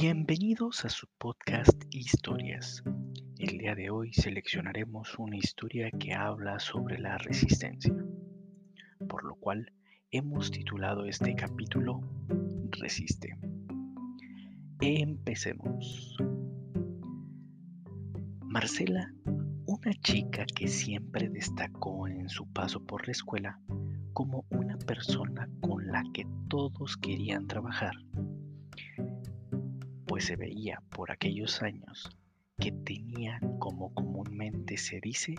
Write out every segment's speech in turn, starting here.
Bienvenidos a su podcast Historias. El día de hoy seleccionaremos una historia que habla sobre la resistencia, por lo cual hemos titulado este capítulo Resiste. Empecemos. Marcela, una chica que siempre destacó en su paso por la escuela como una persona con la que todos querían trabajar, pues se veía por aquellos años que tenía, como comúnmente se dice,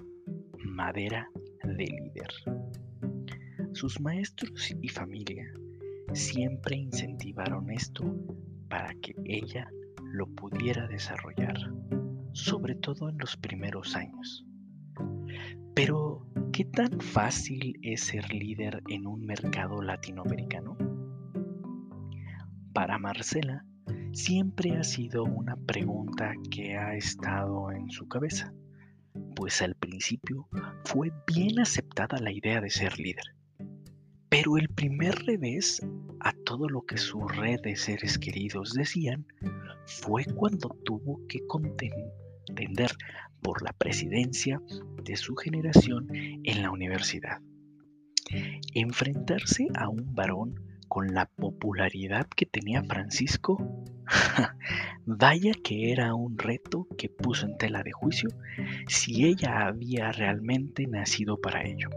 madera de líder. Sus maestros y familia siempre incentivaron esto para que ella lo pudiera desarrollar, sobre todo en los primeros años. Pero, ¿qué tan fácil es ser líder en un mercado latinoamericano? Para Marcela, siempre ha sido una pregunta que ha estado en su cabeza, pues al principio fue bien aceptada la idea de ser líder. Pero el primer revés a todo lo que su red de seres queridos decían fue cuando tuvo que contender por la presidencia de su generación en la universidad. Enfrentarse a un varón con la popularidad que tenía Francisco, vaya que era un reto que puso en tela de juicio si ella había realmente nacido para ello.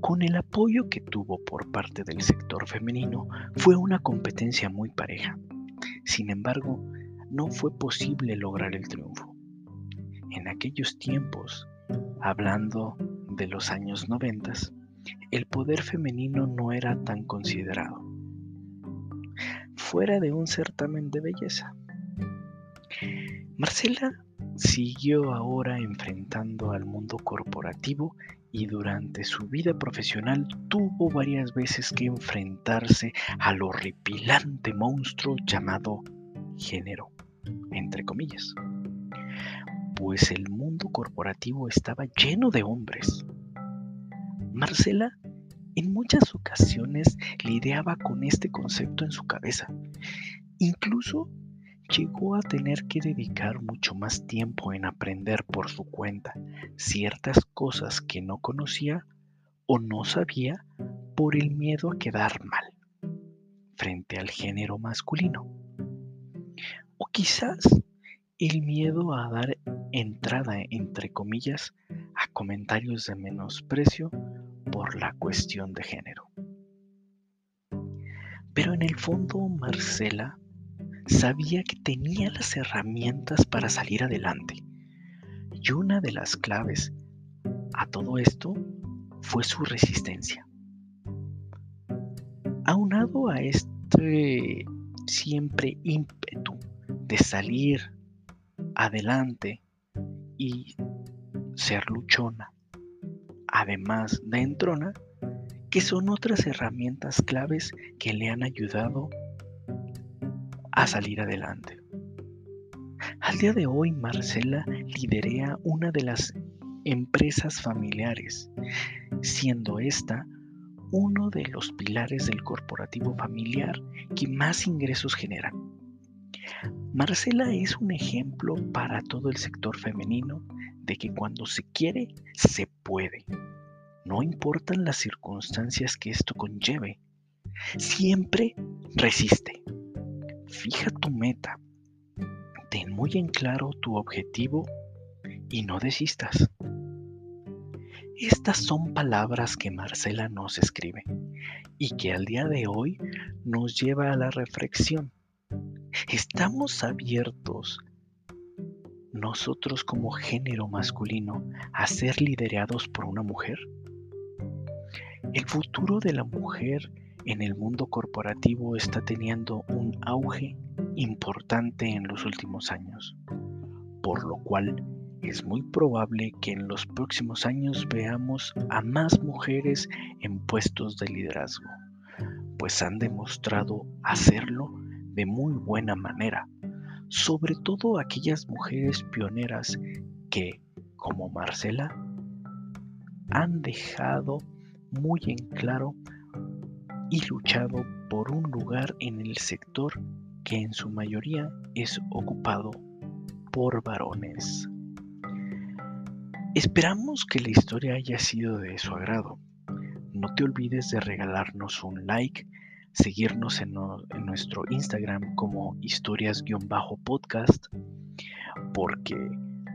Con el apoyo que tuvo por parte del sector femenino, fue una competencia muy pareja. Sin embargo, no fue posible lograr el triunfo. En aquellos tiempos, hablando de los años noventas, el poder femenino no era tan considerado, fuera de un certamen de belleza. Marcela siguió ahora enfrentando al mundo corporativo y durante su vida profesional tuvo varias veces que enfrentarse al horripilante monstruo llamado género, entre comillas, pues el mundo corporativo estaba lleno de hombres Marcela en muchas ocasiones lidiaba con este concepto en su cabeza. Incluso llegó a tener que dedicar mucho más tiempo en aprender por su cuenta ciertas cosas que no conocía o no sabía por el miedo a quedar mal frente al género masculino. O quizás el miedo a dar entrada, entre comillas, a comentarios de menosprecio por la cuestión de género. Pero en el fondo Marcela sabía que tenía las herramientas para salir adelante. Y una de las claves a todo esto fue su resistencia. Aunado a este siempre ímpetu de salir adelante y ser luchona, además de entrona, que son otras herramientas claves que le han ayudado a salir adelante. Al día de hoy, Marcela liderea una de las empresas familiares, siendo esta uno de los pilares del corporativo familiar que más ingresos generan. Marcela es un ejemplo para todo el sector femenino que cuando se quiere, se puede. No importan las circunstancias que esto conlleve. Siempre resiste. Fija tu meta. Ten muy en claro tu objetivo y no desistas. Estas son palabras que Marcela nos escribe y que al día de hoy nos lleva a la reflexión. ¿Estamos abiertos nosotros como género masculino a ser liderados por una mujer? El futuro de la mujer en el mundo corporativo está teniendo un auge importante en los últimos años, por lo cual es muy probable que en los próximos años veamos a más mujeres en puestos de liderazgo, pues han demostrado hacerlo de muy buena manera sobre todo aquellas mujeres pioneras que, como Marcela, han dejado muy en claro y luchado por un lugar en el sector que en su mayoría es ocupado por varones. Esperamos que la historia haya sido de su agrado. No te olvides de regalarnos un like, seguirnos en, nuestro Instagram como historias-podcast, porque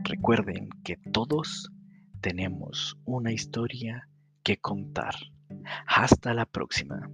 recuerden que todos tenemos una historia que contar. Hasta la próxima.